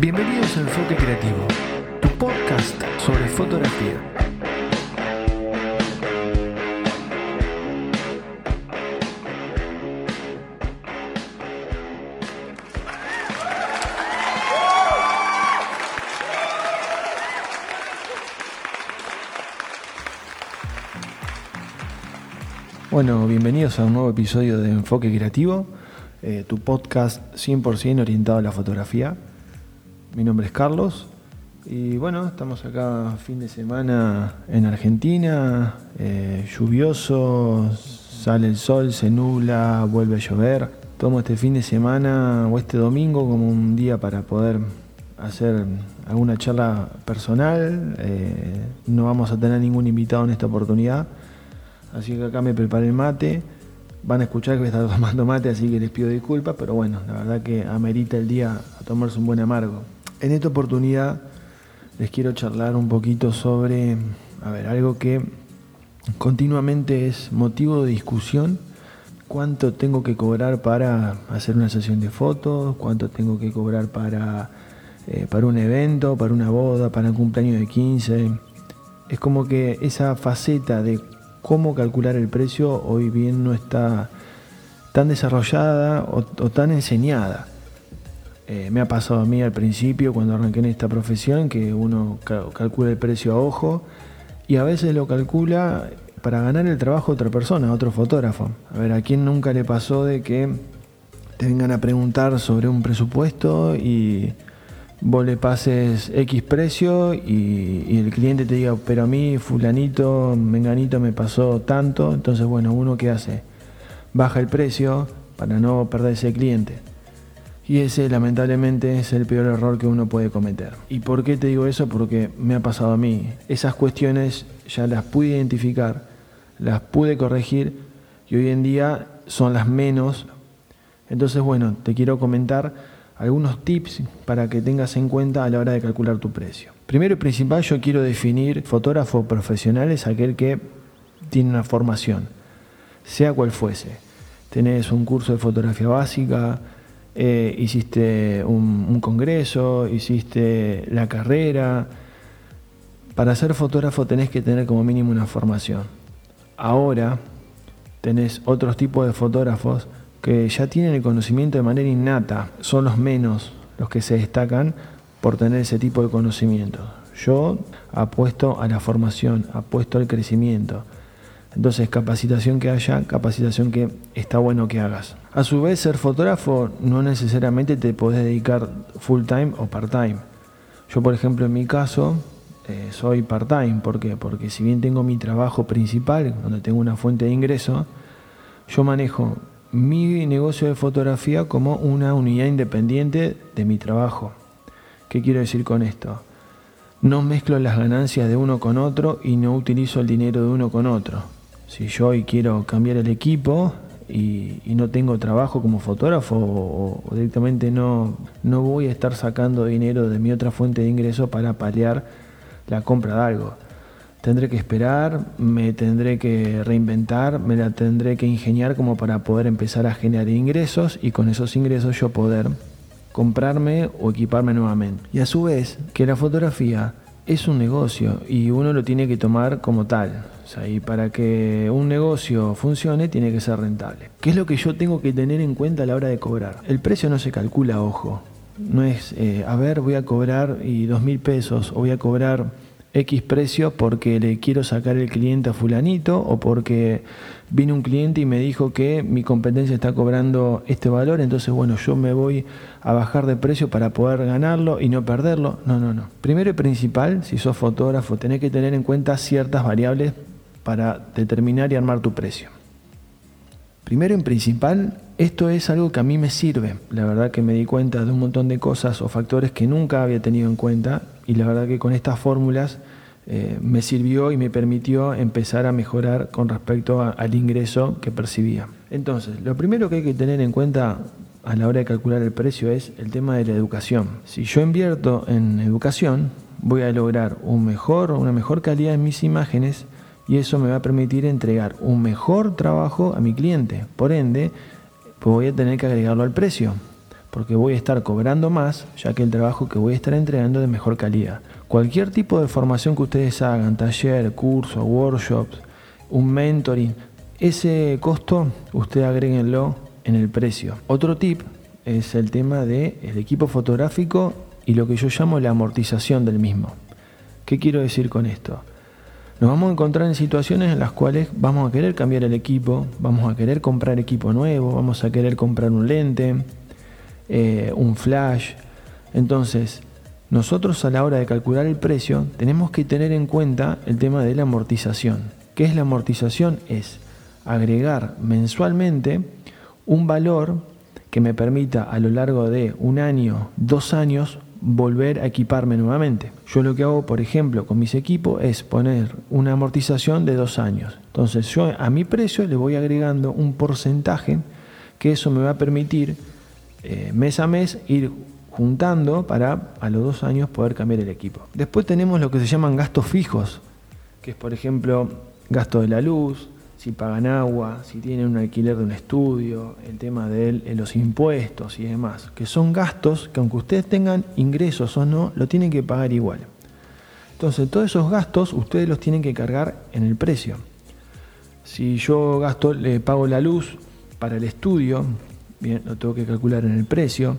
Bienvenidos a Enfoque Creativo, tu podcast sobre fotografía. Bueno, bienvenidos a un nuevo episodio de Enfoque Creativo, eh, tu podcast 100% orientado a la fotografía. Mi nombre es Carlos y bueno, estamos acá fin de semana en Argentina, eh, lluvioso, sale el sol, se nubla, vuelve a llover. Tomo este fin de semana o este domingo como un día para poder hacer alguna charla personal. Eh, no vamos a tener ningún invitado en esta oportunidad, así que acá me preparé el mate. Van a escuchar que voy a estar tomando mate, así que les pido disculpas, pero bueno, la verdad que amerita el día a tomarse un buen amargo. En esta oportunidad les quiero charlar un poquito sobre, a ver, algo que continuamente es motivo de discusión. ¿Cuánto tengo que cobrar para hacer una sesión de fotos? ¿Cuánto tengo que cobrar para, eh, para un evento, para una boda, para un cumpleaños de 15? Es como que esa faceta de cómo calcular el precio hoy bien no está tan desarrollada o tan enseñada. Eh, me ha pasado a mí al principio cuando arranqué en esta profesión que uno calcula el precio a ojo y a veces lo calcula para ganar el trabajo a otra persona, otro fotógrafo. A ver, ¿a quién nunca le pasó de que te vengan a preguntar sobre un presupuesto y vos le pases X precio y, el cliente te diga, pero a mí fulanito, menganito me pasó tanto, entonces bueno, uno qué hace? Baja el precio para no perder ese cliente. Y ese lamentablemente es el peor error que uno puede cometer. ¿Y por qué te digo eso? Porque me ha pasado a mí. Esas cuestiones ya las pude identificar, las pude corregir y hoy en día son las menos. Entonces, bueno, te quiero comentar algunos tips para que tengas en cuenta a la hora de calcular tu precio. Primero y principal, yo quiero definir fotógrafo profesional es aquel que tiene una formación, sea cual fuese. Tenés un curso de fotografía básica, eh, hiciste un, congreso, hiciste la carrera. Para ser fotógrafo tenés que tener como mínimo una formación. Ahora tenés otros tipos de fotógrafos que ya tienen el conocimiento de manera innata, son los menos los que se destacan por tener ese tipo de conocimiento. Yo apuesto a la formación, apuesto al crecimiento. Entonces, capacitación que haya, capacitación que está bueno que hagas. A su vez, ser fotógrafo no necesariamente te podés dedicar full time o part time. Yo, por ejemplo, en mi caso, eh, soy part time. ¿Por qué? Porque si bien tengo mi trabajo principal, donde tengo una fuente de ingreso, yo manejo mi negocio de fotografía como una unidad independiente de mi trabajo. ¿Qué quiero decir con esto? No mezclo las ganancias de uno con otro y no utilizo el dinero de uno con otro. Si yo hoy quiero cambiar el equipo y, no tengo trabajo como fotógrafo o, directamente no, no voy a estar sacando dinero de mi otra fuente de ingreso para paliar la compra de algo. Tendré que esperar, me tendré que reinventar, me la tendré que ingeniar como para poder empezar a generar ingresos y con esos ingresos yo poder comprarme o equiparme nuevamente. Y a su vez, que la fotografía es un negocio y uno lo tiene que tomar como tal. y para que un negocio funcione tiene que ser rentable. ¿Qué es lo que yo tengo que tener en cuenta a la hora de cobrar? El precio no se calcula, ojo. No es, eh, a ver, voy a cobrar y dos mil pesos o voy a cobrar X precio porque le quiero sacar el cliente a fulanito o porque vino un cliente y me dijo que mi competencia está cobrando este valor, entonces bueno, yo me voy a bajar de precio para poder ganarlo y no perderlo. No, no, no. Primero y principal, si sos fotógrafo, tenés que tener en cuenta ciertas variables para determinar y armar tu precio. Primero y principal, esto es algo que a mí me sirve. La verdad que me di cuenta de un montón de cosas o factores que nunca había tenido en cuenta y la verdad que con estas fórmulas eh, me sirvió y me permitió empezar a mejorar con respecto al ingreso que percibía. Entonces, lo primero que hay que tener en cuenta a la hora de calcular el precio es el tema de la educación. Si yo invierto en educación, voy a lograr una mejor calidad en mis imágenes y eso me va a permitir entregar un mejor trabajo a mi cliente. Por ende, pues voy a tener que agregarlo al precio, porque voy a estar cobrando más, ya que el trabajo que voy a estar entregando es de mejor calidad. Cualquier tipo de formación que ustedes hagan, taller, curso, workshops, un mentoring, ese costo usted agréguenlo en el precio. Otro tip es el tema del el equipo fotográfico y lo que yo llamo la amortización del mismo. ¿Qué quiero decir con esto? Nos vamos a encontrar en situaciones en las cuales vamos a querer cambiar el equipo, vamos a querer comprar equipo nuevo, vamos a querer comprar un lente, eh, un flash. Entonces, nosotros a la hora de calcular el precio tenemos que tener en cuenta el tema de la amortización. ¿Qué es la amortización? Es agregar mensualmente un valor que me permita a lo largo de un año, dos años, volver a equiparme nuevamente. Yo lo que hago, por ejemplo, con mis equipos es poner una amortización de dos años. Entonces yo a mi precio le voy agregando un porcentaje que eso me va a permitir eh, mes a mes ir juntando para a los dos años poder cambiar el equipo. Después tenemos lo que se llaman gastos fijos, que es por ejemplo gasto de la luz, si pagan agua, si tienen un alquiler de un estudio, el tema de los impuestos y demás, que son gastos que aunque ustedes tengan ingresos o no, lo tienen que pagar igual. Entonces, todos esos gastos ustedes los tienen que cargar en el precio. Si yo gasto, le pago la luz para el estudio, bien, lo tengo que calcular en el precio.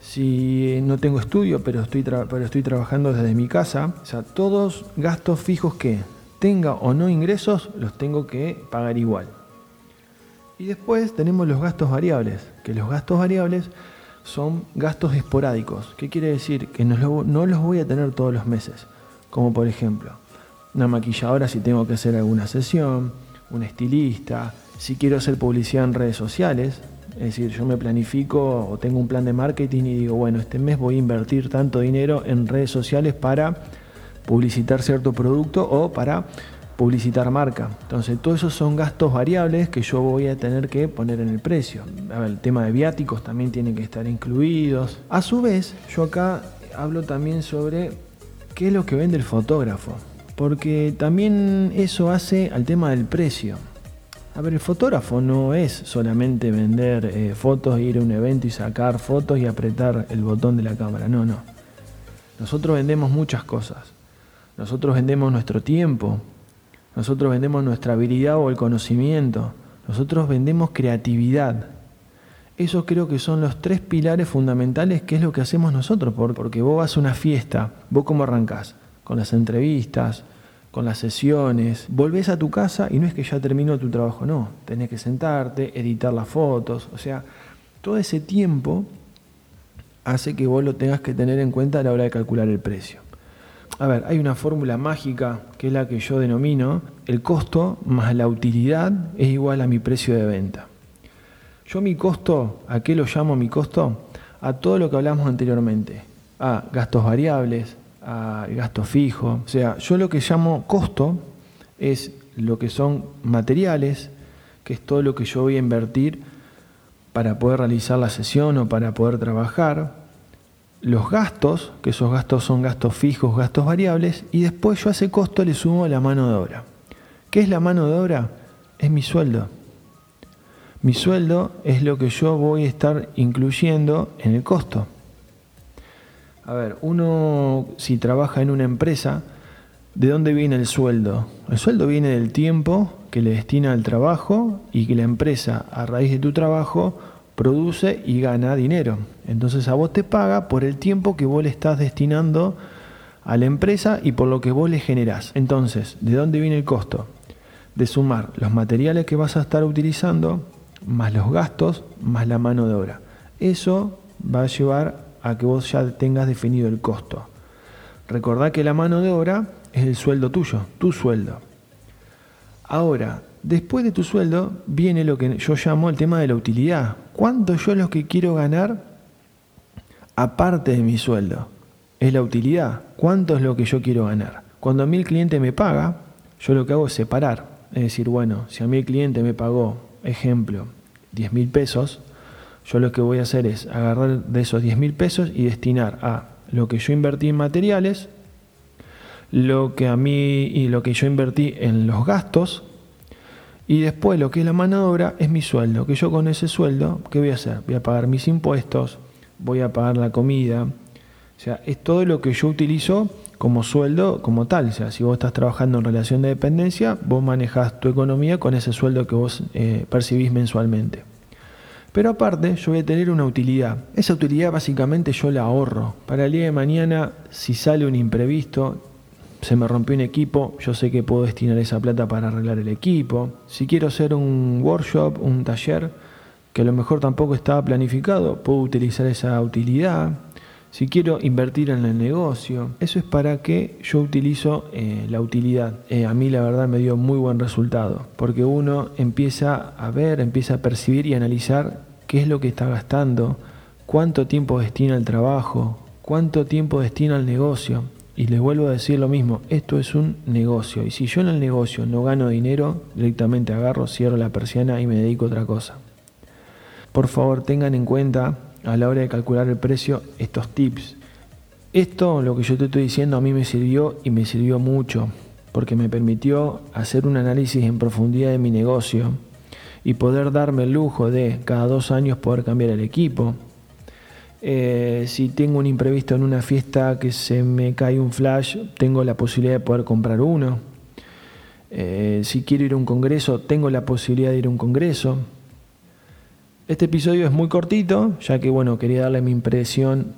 Si no tengo estudio, pero estoy, pero estoy trabajando desde mi casa, o sea, todos gastos fijos que tenga o no ingresos, los tengo que pagar igual. Y después tenemos los gastos variables, que los gastos variables son gastos esporádicos. ¿Qué quiere decir? Que no, los voy a tener todos los meses. Como por ejemplo, una maquilladora si tengo que hacer alguna sesión, un estilista, si quiero hacer publicidad en redes sociales, es decir, yo me planifico o tengo un plan de marketing y digo, bueno, este mes voy a invertir tanto dinero en redes sociales para publicitar cierto producto o para publicitar marca. Entonces, todos esos son gastos variables que yo voy a tener que poner en el precio. el tema de viáticos también tiene que estar incluidos. A su vez, yo acá hablo también sobre qué es lo que vende el fotógrafo, porque también eso hace al tema del precio. A ver, el fotógrafo no es solamente vender eh, fotos, ir a un evento y sacar fotos y apretar el botón de la cámara. No, no. Nosotros vendemos muchas cosas. Nosotros vendemos nuestro tiempo, nosotros vendemos nuestra habilidad o el conocimiento, nosotros vendemos creatividad. Esos creo que son los tres pilares fundamentales que es lo que hacemos nosotros, porque vos vas a una fiesta, vos cómo arrancás, con las entrevistas, con las sesiones, volvés a tu casa y no es que ya terminó tu trabajo, no, tenés que sentarte, editar las fotos, o sea, todo ese tiempo hace que vos lo tengas que tener en cuenta a la hora de calcular el precio. A ver, hay una fórmula mágica que es la que yo denomino el costo más la utilidad es igual a mi precio de venta. Yo mi costo, ¿a qué lo llamo mi costo? A todo lo que hablamos anteriormente. A gastos variables, a gastos fijos. O sea, yo lo que llamo costo es lo que son materiales, que es todo lo que yo voy a invertir para poder realizar la sesión o para poder trabajar los gastos, que esos gastos son gastos fijos, gastos variables, y después yo a ese costo le sumo la mano de obra. ¿Qué es la mano de obra? Es mi sueldo. Mi sueldo es lo que yo voy a estar incluyendo en el costo. A ver, uno si trabaja en una empresa, ¿de dónde viene el sueldo? El sueldo viene del tiempo que le destina al trabajo y que la empresa, a raíz de tu trabajo, produce y gana dinero. Entonces a vos te paga por el tiempo que vos le estás destinando a la empresa y por lo que vos le generás. Entonces, ¿de dónde viene el costo? De sumar los materiales que vas a estar utilizando, más los gastos, más la mano de obra. Eso va a llevar a que vos ya tengas definido el costo. Recordá que la mano de obra es el sueldo tuyo, tu sueldo. Ahora, Después de tu sueldo viene lo que yo llamo el tema de la utilidad. ¿Cuánto yo lo que quiero ganar aparte de mi sueldo? Es la utilidad. ¿Cuánto es lo que yo quiero ganar? Cuando a mí el cliente me paga, yo lo que hago es separar. Es decir, bueno, si a mí el cliente me pagó, ejemplo, 10 mil pesos, yo lo que voy a hacer es agarrar de esos 10 mil pesos y destinar a lo que yo invertí en materiales lo que a mí y lo que yo invertí en los gastos. Y después lo que es la mano de obra es mi sueldo, que yo con ese sueldo, ¿qué voy a hacer? Voy a pagar mis impuestos, voy a pagar la comida. O sea, es todo lo que yo utilizo como sueldo como tal. O sea, si vos estás trabajando en relación de dependencia, vos manejas tu economía con ese sueldo que vos eh, percibís mensualmente. Pero aparte, yo voy a tener una utilidad. Esa utilidad básicamente yo la ahorro. Para el día de mañana, si sale un imprevisto, se me rompió un equipo, yo sé que puedo destinar esa plata para arreglar el equipo. Si quiero hacer un workshop, un taller, que a lo mejor tampoco estaba planificado, puedo utilizar esa utilidad si quiero invertir en el negocio, eso es para que yo utilizo eh, la utilidad. Eh, a mí la verdad me dio muy buen resultado, porque uno empieza a ver, empieza a percibir y analizar qué es lo que está gastando, cuánto tiempo destina al trabajo, cuánto tiempo destina al negocio. Y les vuelvo a decir lo mismo, esto es un negocio. Y si yo en el negocio no gano dinero, directamente agarro, cierro la persiana y me dedico a otra cosa. Por favor, tengan en cuenta a la hora de calcular el precio estos tips. Esto, lo que yo te estoy diciendo, a mí me sirvió y me sirvió mucho, porque me permitió hacer un análisis en profundidad de mi negocio y poder darme el lujo de cada dos años poder cambiar el equipo. Eh, si tengo un imprevisto en una fiesta que se me cae un flash, tengo la posibilidad de poder comprar uno. Eh, si quiero ir a un congreso, tengo la posibilidad de ir a un congreso. Este episodio es muy cortito, ya que bueno, quería darle mi impresión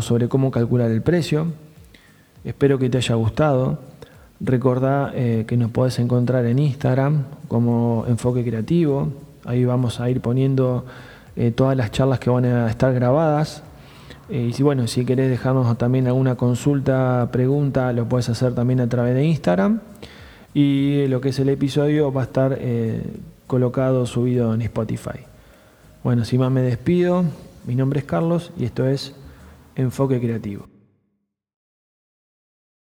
sobre cómo calcular el precio. Espero que te haya gustado. Recordá eh, que nos podés encontrar en Instagram como Enfoque Creativo. Ahí vamos a ir poniendo eh, todas las charlas que van a estar grabadas. Eh, y si bueno, si querés dejarnos también alguna consulta, pregunta, lo puedes hacer también a través de Instagram. Y lo que es el episodio va a estar colocado, subido en Spotify. Bueno, sin más me despido. Mi nombre es Carlos y esto es Enfoque Creativo.